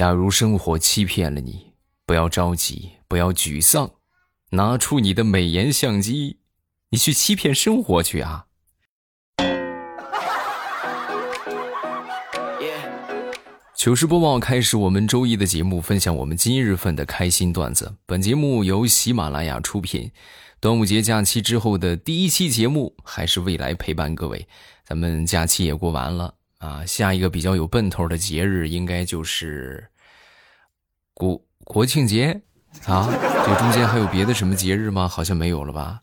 假如生活欺骗了你，不要着急，不要沮丧，拿出你的美颜相机，你去欺骗生活去啊！糗事播报开始，我们周一的节目，分享我们今日份的开心段子。本节目由喜马拉雅出品。端午节假期之后的第一期节目，还是未来陪伴各位。咱们假期也过完了。啊，下一个比较有奔头的节日应该就是国国庆节啊。这中间还有别的什么节日吗？好像没有了吧。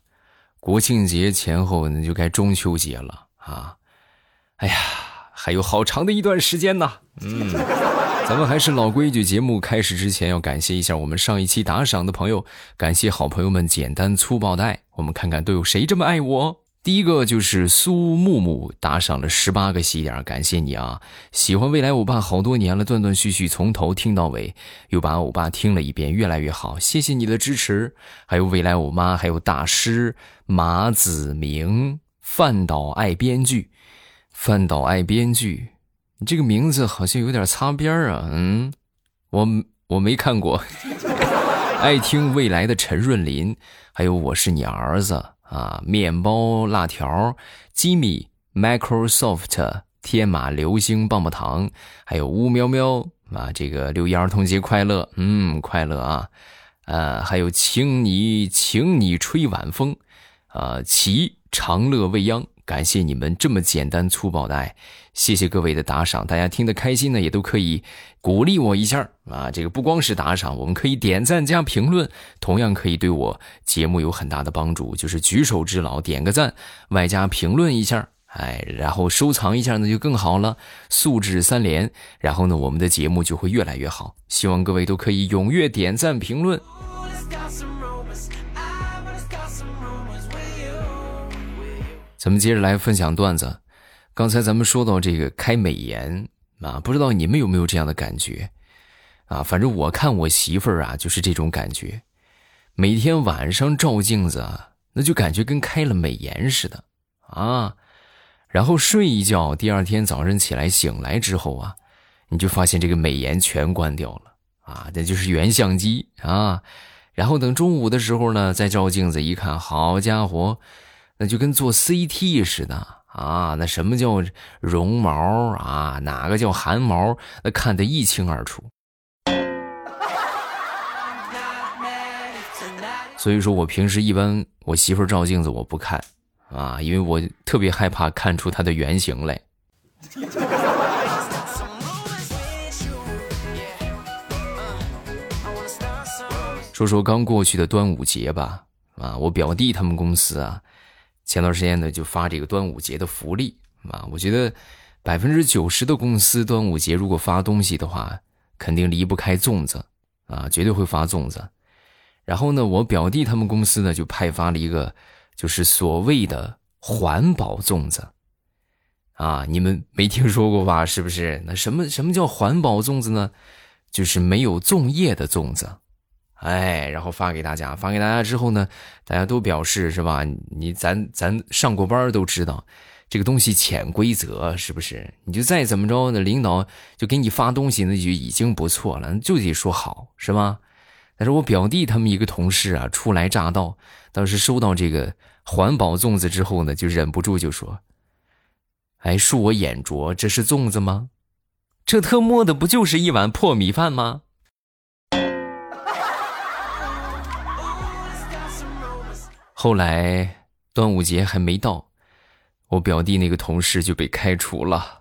国庆节前后那就该中秋节了啊。哎呀，还有好长的一段时间呢。嗯，咱们还是老规矩，节目开始之前要感谢一下我们上一期打赏的朋友，感谢好朋友们简单粗暴的爱。我们看看都有谁这么爱我。第一个就是苏木木打赏了十八个喜点，感谢你啊！喜欢未来欧巴好多年了，断断续续从头听到尾，又把欧巴听了一遍，越来越好，谢谢你的支持。还有未来欧妈，还有大师马子明，范导爱编剧，范导爱编剧，你这个名字好像有点擦边啊，嗯，我我没看过。爱听未来的陈润林，还有我是你儿子。啊，面包、辣条、吉米、Microsoft、天马流星棒棒糖，还有乌喵喵啊！这个六一儿童节快乐，嗯，快乐啊！呃，还有请你，请你吹晚风，啊，齐长乐未央。感谢你们这么简单粗暴的爱，谢谢各位的打赏，大家听得开心呢，也都可以鼓励我一下啊。这个不光是打赏，我们可以点赞加评论，同样可以对我节目有很大的帮助，就是举手之劳，点个赞，外加评论一下，哎，然后收藏一下那就更好了，素质三连，然后呢，我们的节目就会越来越好。希望各位都可以踊跃点赞评论。咱们接着来分享段子。刚才咱们说到这个开美颜啊，不知道你们有没有这样的感觉啊？反正我看我媳妇儿啊，就是这种感觉。每天晚上照镜子啊，那就感觉跟开了美颜似的啊。然后睡一觉，第二天早上起来醒来之后啊，你就发现这个美颜全关掉了啊，那就是原相机啊。然后等中午的时候呢，再照镜子一看，好家伙！那就跟做 CT 似的啊！那什么叫绒毛啊？哪个叫汗毛？那看得一清二楚。所以说我平时一般我媳妇照镜子我不看啊，因为我特别害怕看出她的原型来。说说刚过去的端午节吧，啊，我表弟他们公司啊。前段时间呢，就发这个端午节的福利啊，我觉得百分之九十的公司端午节如果发东西的话，肯定离不开粽子啊，绝对会发粽子。然后呢，我表弟他们公司呢就派发了一个，就是所谓的环保粽子啊，你们没听说过吧？是不是？那什么什么叫环保粽子呢？就是没有粽叶的粽子。哎，然后发给大家，发给大家之后呢，大家都表示是吧？你咱咱上过班都知道，这个东西潜规则是不是？你就再怎么着，那领导就给你发东西，那就已经不错了，就得说好是吧？但是我表弟他们一个同事啊，初来乍到，当时收到这个环保粽子之后呢，就忍不住就说：“哎，恕我眼拙，这是粽子吗？这特么的不就是一碗破米饭吗？”后来端午节还没到，我表弟那个同事就被开除了。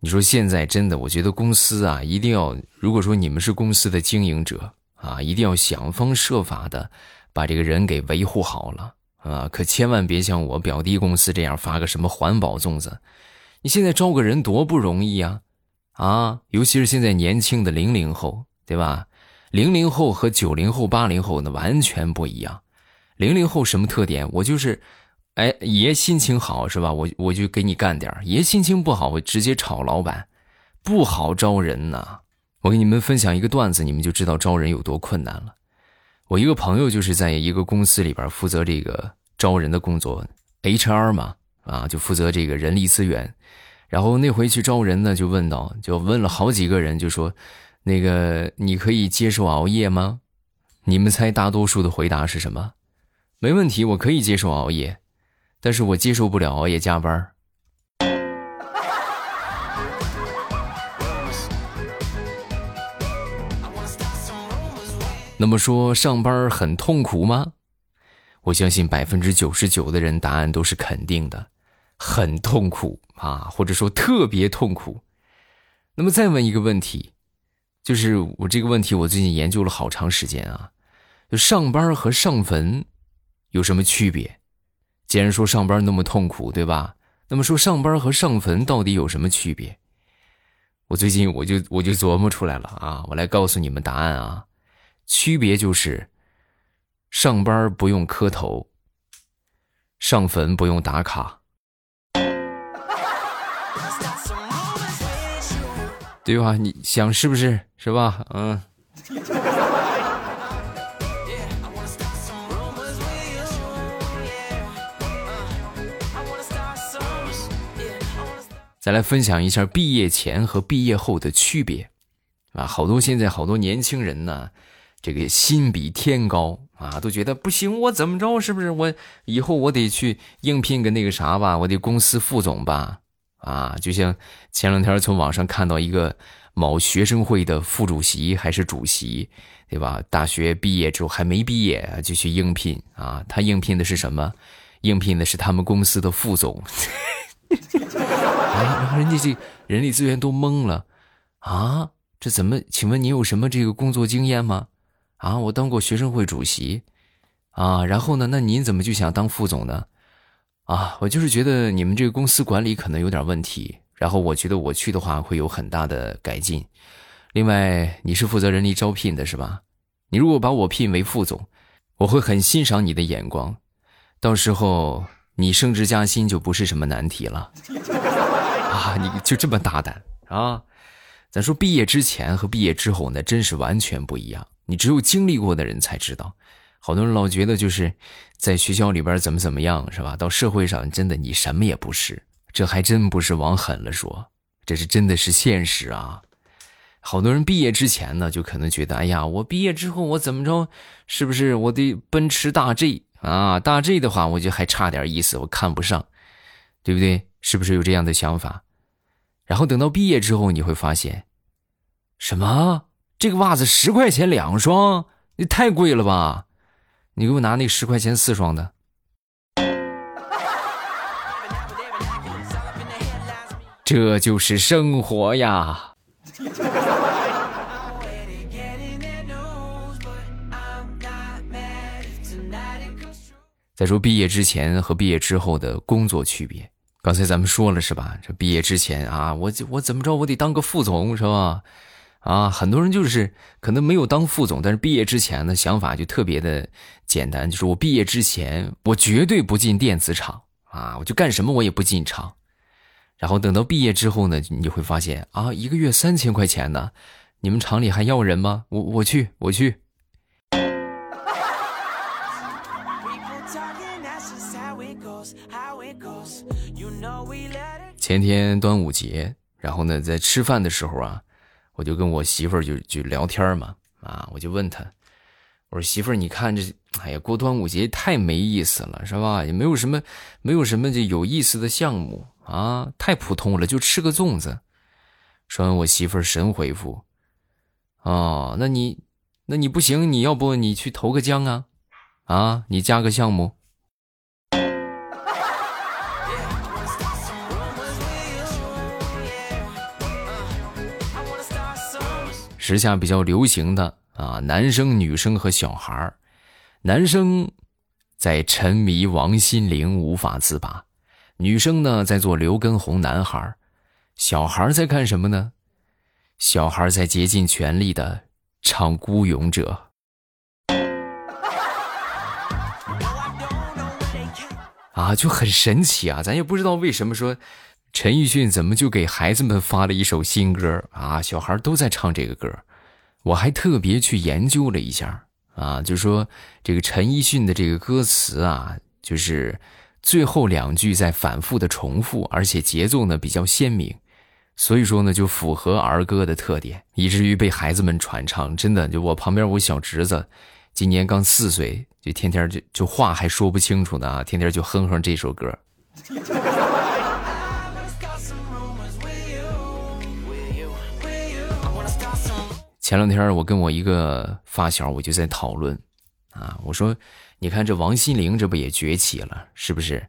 你说现在真的，我觉得公司啊，一定要，如果说你们是公司的经营者啊，一定要想方设法的把这个人给维护好了啊，可千万别像我表弟公司这样发个什么环保粽子。你现在招个人多不容易啊！啊，尤其是现在年轻的零零后，对吧？零零后和九零后、八零后那完全不一样。零零后什么特点？我就是，哎，爷心情好是吧？我我就给你干点爷心情不好，我直接炒老板，不好招人呐。我给你们分享一个段子，你们就知道招人有多困难了。我一个朋友就是在一个公司里边负责这个招人的工作，HR 嘛，啊，就负责这个人力资源。然后那回去招人呢，就问到，就问了好几个人，就说：“那个你可以接受熬夜吗？”你们猜大多数的回答是什么？没问题，我可以接受熬夜，但是我接受不了熬夜加班。那么说上班很痛苦吗？我相信百分之九十九的人答案都是肯定的，很痛苦啊，或者说特别痛苦。那么再问一个问题，就是我这个问题我最近研究了好长时间啊，就上班和上坟有什么区别？既然说上班那么痛苦，对吧？那么说上班和上坟到底有什么区别？我最近我就我就琢磨出来了啊，我来告诉你们答案啊。区别就是，上班不用磕头，上坟不用打卡，对吧？你想是不是？是吧？嗯。再来分享一下毕业前和毕业后的区别，啊，好多现在好多年轻人呢。这个心比天高啊，都觉得不行，我怎么着？是不是我以后我得去应聘个那个啥吧？我得公司副总吧？啊，就像前两天从网上看到一个某学生会的副主席还是主席，对吧？大学毕业之后还没毕业就去应聘啊？他应聘的是什么？应聘的是他们公司的副总。啊，然后人家这人力资源都懵了啊！这怎么？请问你有什么这个工作经验吗？啊，我当过学生会主席，啊，然后呢？那您怎么就想当副总呢？啊，我就是觉得你们这个公司管理可能有点问题，然后我觉得我去的话会有很大的改进。另外，你是负责人力招聘的是吧？你如果把我聘为副总，我会很欣赏你的眼光，到时候你升职加薪就不是什么难题了。啊，你就这么大胆啊？咱说毕业之前和毕业之后那真是完全不一样。你只有经历过的人才知道，好多人老觉得就是在学校里边怎么怎么样，是吧？到社会上真的你什么也不是，这还真不是往狠了说，这是真的是现实啊！好多人毕业之前呢，就可能觉得，哎呀，我毕业之后我怎么着，是不是我的奔驰大 G 啊？大 G 的话，我就还差点意思，我看不上，对不对？是不是有这样的想法？然后等到毕业之后，你会发现，什么？这个袜子十块钱两双，你太贵了吧？你给我拿那十块钱四双的。这就是生活呀。再说毕业之前和毕业之后的工作区别，刚才咱们说了是吧？这毕业之前啊，我我怎么着，我得当个副总是吧？啊，很多人就是可能没有当副总，但是毕业之前的想法就特别的简单，就是我毕业之前我绝对不进电子厂啊，我就干什么我也不进厂。然后等到毕业之后呢，你就会发现啊，一个月三千块钱呢，你们厂里还要人吗？我我去我去。前天端午节，然后呢，在吃饭的时候啊。我就跟我媳妇儿就就聊天嘛，啊，我就问她，我说媳妇儿，你看这，哎呀，过端午节太没意思了，是吧？也没有什么，没有什么这有意思的项目啊，太普通了，就吃个粽子。说完，我媳妇儿神回复，哦，那你，那你不行，你要不你去投个江啊，啊，你加个项目。时下比较流行的啊，男生、女生和小孩儿，男生在沉迷王心凌无法自拔，女生呢在做刘畊宏男孩小孩在干什么呢？小孩在竭尽全力的唱《孤勇者》啊，就很神奇啊，咱也不知道为什么说。陈奕迅怎么就给孩子们发了一首新歌啊？小孩都在唱这个歌，我还特别去研究了一下啊，就说这个陈奕迅的这个歌词啊，就是最后两句在反复的重复，而且节奏呢比较鲜明，所以说呢就符合儿歌的特点，以至于被孩子们传唱。真的，就我旁边我小侄子，今年刚四岁，就天天就就话还说不清楚呢，天天就哼哼这首歌。前两天我跟我一个发小，我就在讨论，啊，我说，你看这王心凌这不也崛起了，是不是？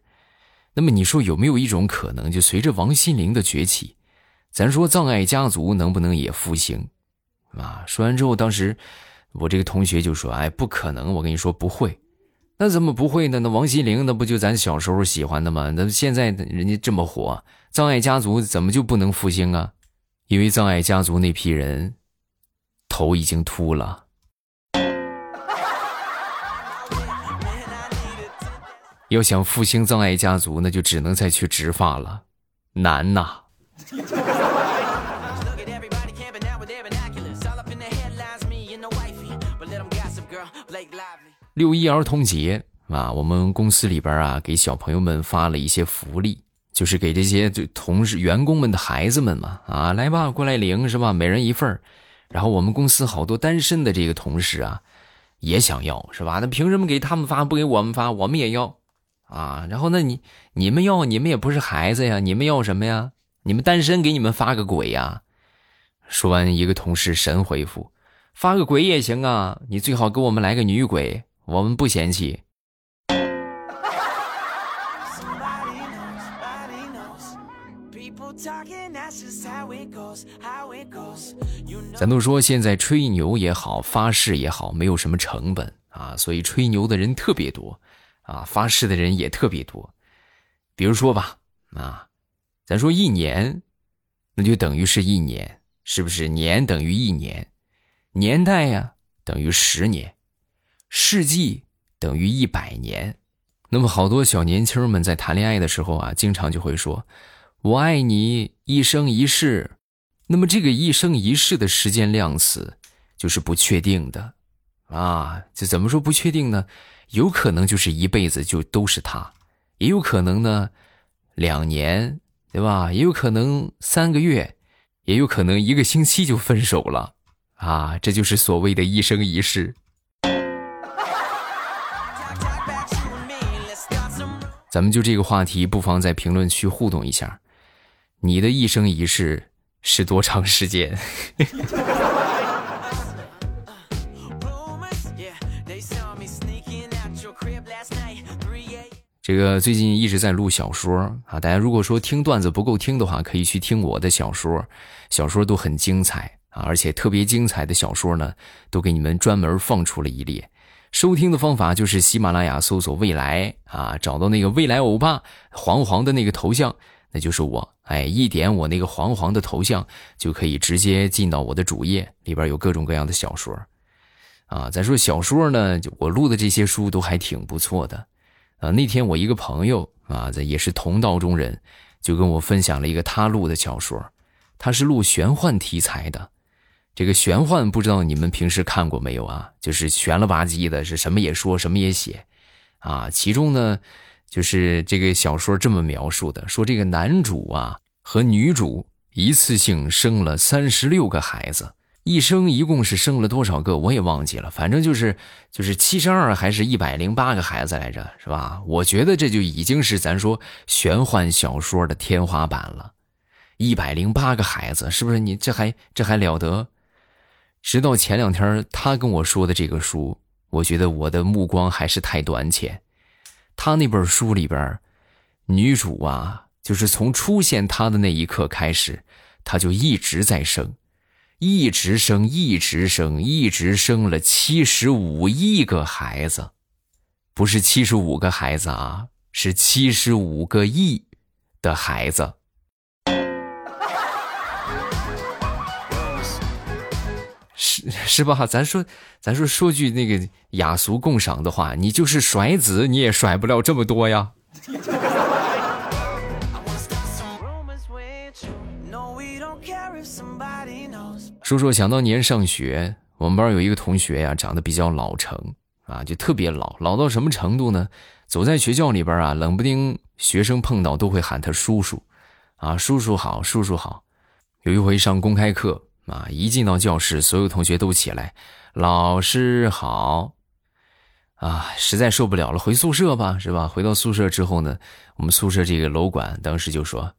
那么你说有没有一种可能，就随着王心凌的崛起，咱说葬爱家族能不能也复兴？啊，说完之后，当时我这个同学就说，哎，不可能，我跟你说不会，那怎么不会呢？那王心凌那不就咱小时候喜欢的吗？那现在人家这么火，葬爱家族怎么就不能复兴啊？因为葬爱家族那批人。头已经秃了，要想复兴葬爱家族，那就只能再去植发了，难呐。六一儿童节啊，我们公司里边啊，给小朋友们发了一些福利，就是给这些就同事、员工们的孩子们嘛，啊，来吧，过来领是吧？每人一份儿。然后我们公司好多单身的这个同事啊，也想要是吧？那凭什么给他们发不给我们发？我们也要啊！然后那你你们要你们也不是孩子呀，你们要什么呀？你们单身给你们发个鬼呀？说完，一个同事神回复：发个鬼也行啊，你最好给我们来个女鬼，我们不嫌弃。咱都说现在吹牛也好，发誓也好，没有什么成本啊，所以吹牛的人特别多，啊，发誓的人也特别多。比如说吧，啊，咱说一年，那就等于是一年，是不是？年等于一年，年代呀等于十年，世纪等于一百年。那么好多小年轻们在谈恋爱的时候啊，经常就会说。我爱你一生一世，那么这个一生一世的时间量词就是不确定的，啊，这怎么说不确定呢？有可能就是一辈子就都是他，也有可能呢，两年，对吧？也有可能三个月，也有可能一个星期就分手了，啊，这就是所谓的一生一世。咱们就这个话题，不妨在评论区互动一下。你的一生一世是多长时间？这个最近一直在录小说啊，大家如果说听段子不够听的话，可以去听我的小说，小说都很精彩啊，而且特别精彩的小说呢，都给你们专门放出了一列。收听的方法就是喜马拉雅搜索“未来”啊，找到那个未来欧巴黄黄的那个头像。那就是我，哎，一点我那个黄黄的头像，就可以直接进到我的主页里边，有各种各样的小说，啊，再说小说呢，就我录的这些书都还挺不错的，啊，那天我一个朋友啊，这也是同道中人，就跟我分享了一个他录的小说，他是录玄幻题材的，这个玄幻不知道你们平时看过没有啊？就是玄了吧唧的，是什么也说，什么也写，啊，其中呢。就是这个小说这么描述的，说这个男主啊和女主一次性生了三十六个孩子，一生一共是生了多少个我也忘记了，反正就是就是七十二还是一百零八个孩子来着，是吧？我觉得这就已经是咱说玄幻小说的天花板了，一百零八个孩子是不是？你这还这还了得？直到前两天他跟我说的这个书，我觉得我的目光还是太短浅。他那本书里边，女主啊，就是从出现他的那一刻开始，他就一直在生，一直生，一直生，一直生了七十五亿个孩子，不是七十五个孩子啊，是七十五个亿的孩子。是吧？咱说，咱说说句那个雅俗共赏的话，你就是甩子，你也甩不了这么多呀。说说想当年上学，我们班有一个同学呀，长得比较老成啊，就特别老，老到什么程度呢？走在学校里边啊，冷不丁学生碰到都会喊他叔叔，啊，叔叔好，叔叔好。有一回上公开课啊，一进到教室，所有同学都起来，老师好。啊，实在受不了了，回宿舍吧，是吧？回到宿舍之后呢，我们宿舍这个楼管当时就说：“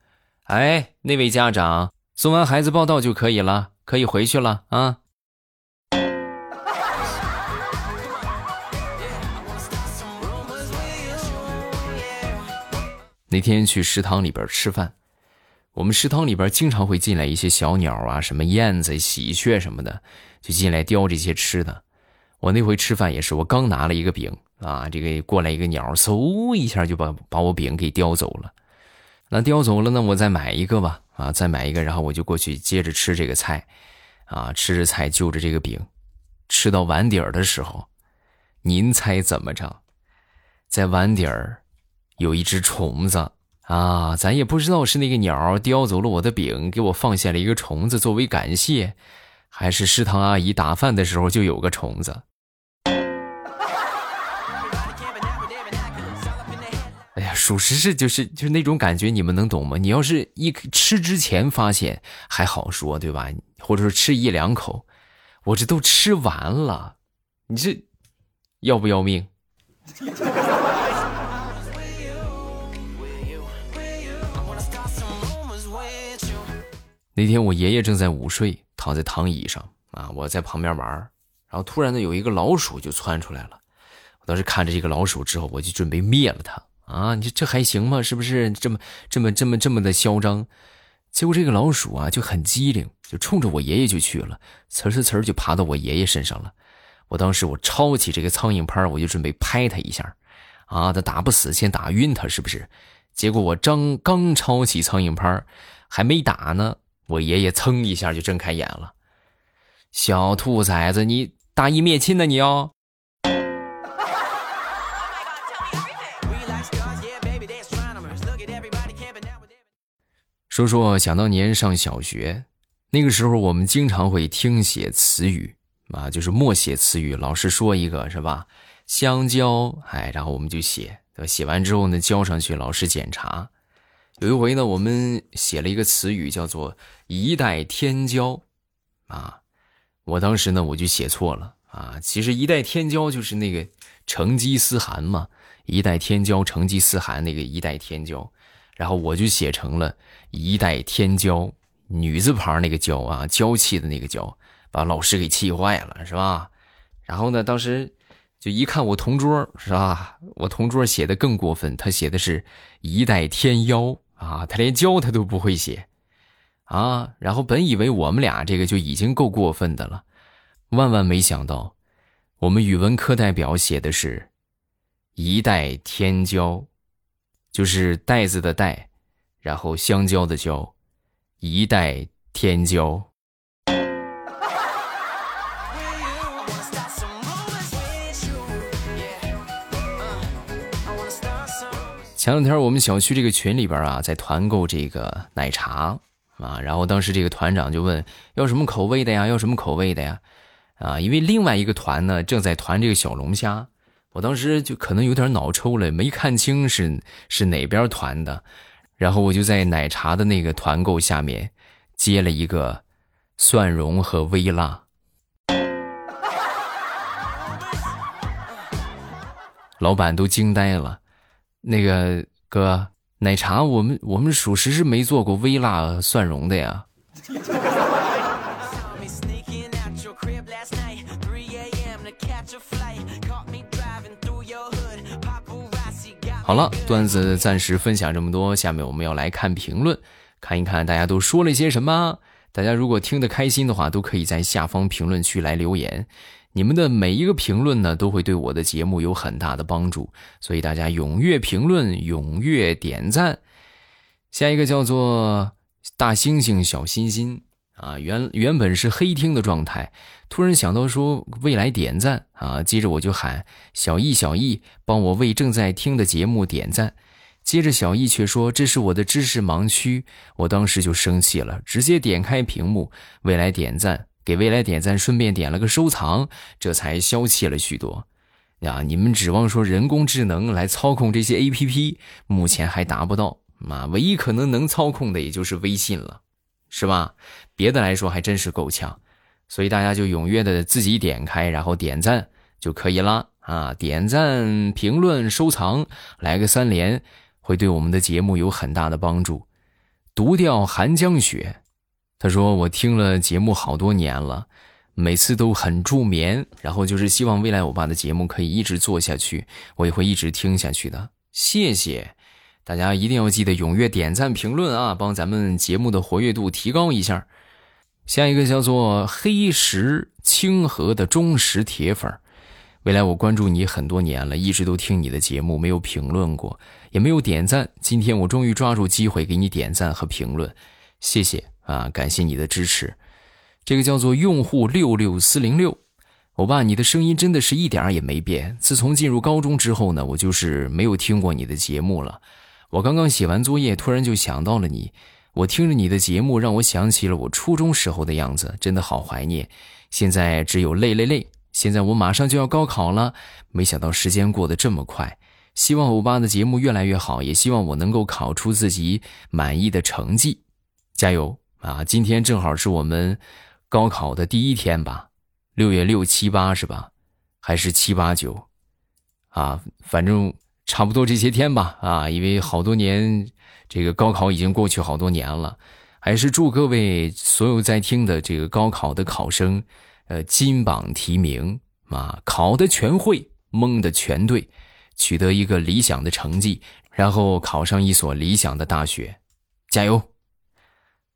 哎，那位家长，送完孩子报到就可以了，可以回去了啊。”那天去食堂里边吃饭，我们食堂里边经常会进来一些小鸟啊，什么燕子、喜鹊什么的，就进来叼这些吃的。我那回吃饭也是，我刚拿了一个饼啊，这个过来一个鸟，嗖一下就把把我饼给叼走了。那叼走了呢，我再买一个吧，啊，再买一个，然后我就过去接着吃这个菜，啊，吃着菜就着这个饼，吃到碗底儿的时候，您猜怎么着？在碗底儿有一只虫子啊，咱也不知道是那个鸟叼走了我的饼，给我放下了一个虫子作为感谢，还是食堂阿姨打饭的时候就有个虫子。哎呀，属实是就是就是那种感觉，你们能懂吗？你要是一吃之前发现还好说，对吧？或者说吃一两口，我这都吃完了，你这要不要命？那天我爷爷正在午睡，躺在躺椅上啊，我在旁边玩，然后突然呢有一个老鼠就窜出来了，我当时看着这个老鼠之后，我就准备灭了它。啊，你这这还行吗？是不是这么这么这么这么的嚣张？结果这个老鼠啊就很机灵，就冲着我爷爷就去了，呲呲呲就爬到我爷爷身上了。我当时我抄起这个苍蝇拍，我就准备拍他一下，啊，他打不死，先打晕他，是不是？结果我张刚抄起苍蝇拍，还没打呢，我爷爷噌一下就睁开眼了。小兔崽子，你大义灭亲呢？你哦？说说想当年上小学，那个时候我们经常会听写词语啊，就是默写词语。老师说一个是吧？香蕉，哎，然后我们就写，写完之后呢，交上去，老师检查。有一回呢，我们写了一个词语叫做“一代天骄”，啊，我当时呢我就写错了啊。其实“一代天骄”就是那个成吉思汗嘛，“一代天骄”成吉思汗那个“一代天骄”。然后我就写成了一代天骄，女字旁那个骄啊，娇气的那个娇，把老师给气坏了，是吧？然后呢，当时就一看我同桌，是吧？我同桌写的更过分，他写的是一代天妖啊，他连教他都不会写啊。然后本以为我们俩这个就已经够过分的了，万万没想到，我们语文课代表写的是一代天骄。就是袋子的袋，然后香蕉的蕉，一代天骄。前两天我们小区这个群里边啊，在团购这个奶茶啊，然后当时这个团长就问要什么口味的呀？要什么口味的呀？啊，因为另外一个团呢正在团这个小龙虾。我当时就可能有点脑抽了，没看清是是哪边团的，然后我就在奶茶的那个团购下面接了一个蒜蓉和微辣，老板都惊呆了。那个哥，奶茶我们我们属实是没做过微辣蒜蓉的呀。好了，段子暂时分享这么多，下面我们要来看评论，看一看大家都说了些什么。大家如果听得开心的话，都可以在下方评论区来留言。你们的每一个评论呢，都会对我的节目有很大的帮助，所以大家踊跃评论，踊跃点赞。下一个叫做大猩猩小心心。啊，原原本是黑听的状态，突然想到说未来点赞啊，接着我就喊小易小易帮我为正在听的节目点赞，接着小易却说这是我的知识盲区，我当时就生气了，直接点开屏幕未来点赞，给未来点赞，顺便点了个收藏，这才消气了许多。呀，你们指望说人工智能来操控这些 A P P，目前还达不到。啊，唯一可能能操控的也就是微信了，是吧？别的来说还真是够呛。所以大家就踊跃的自己点开，然后点赞就可以啦。啊，点赞、评论、收藏，来个三连，会对我们的节目有很大的帮助。独钓寒江雪，他说我听了节目好多年了。每次都很助眠，然后就是希望未来我爸的节目可以一直做下去，我也会一直听下去的。谢谢大家，一定要记得踊跃点赞、评论啊，帮咱们节目的活跃度提高一下。下一个叫做黑石清河的忠实铁粉，未来我关注你很多年了，一直都听你的节目，没有评论过，也没有点赞。今天我终于抓住机会给你点赞和评论，谢谢啊，感谢你的支持。这个叫做用户六六四零六，欧巴，你的声音真的是一点儿也没变。自从进入高中之后呢，我就是没有听过你的节目了。我刚刚写完作业，突然就想到了你。我听着你的节目，让我想起了我初中时候的样子，真的好怀念。现在只有累累累。现在我马上就要高考了，没想到时间过得这么快。希望欧巴的节目越来越好，也希望我能够考出自己满意的成绩。加油啊！今天正好是我们。高考的第一天吧，六月六七八是吧？还是七八九？啊，反正差不多这些天吧。啊，因为好多年，这个高考已经过去好多年了。还是祝各位所有在听的这个高考的考生，呃，金榜题名啊，考的全会，蒙的全对，取得一个理想的成绩，然后考上一所理想的大学，加油！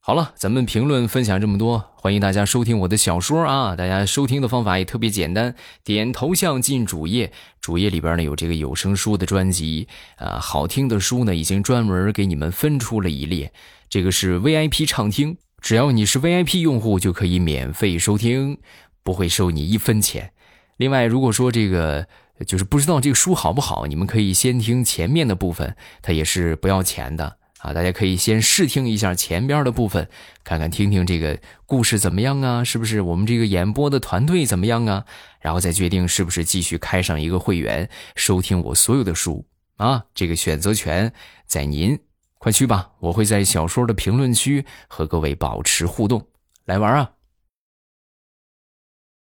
好了，咱们评论分享这么多，欢迎大家收听我的小说啊！大家收听的方法也特别简单，点头像进主页，主页里边呢有这个有声书的专辑啊，好听的书呢已经专门给你们分出了一列，这个是 VIP 畅听，只要你是 VIP 用户就可以免费收听，不会收你一分钱。另外，如果说这个就是不知道这个书好不好，你们可以先听前面的部分，它也是不要钱的。啊，大家可以先试听一下前边的部分，看看听听这个故事怎么样啊？是不是我们这个演播的团队怎么样啊？然后再决定是不是继续开上一个会员收听我所有的书啊？这个选择权在您，快去吧！我会在小说的评论区和各位保持互动，来玩啊！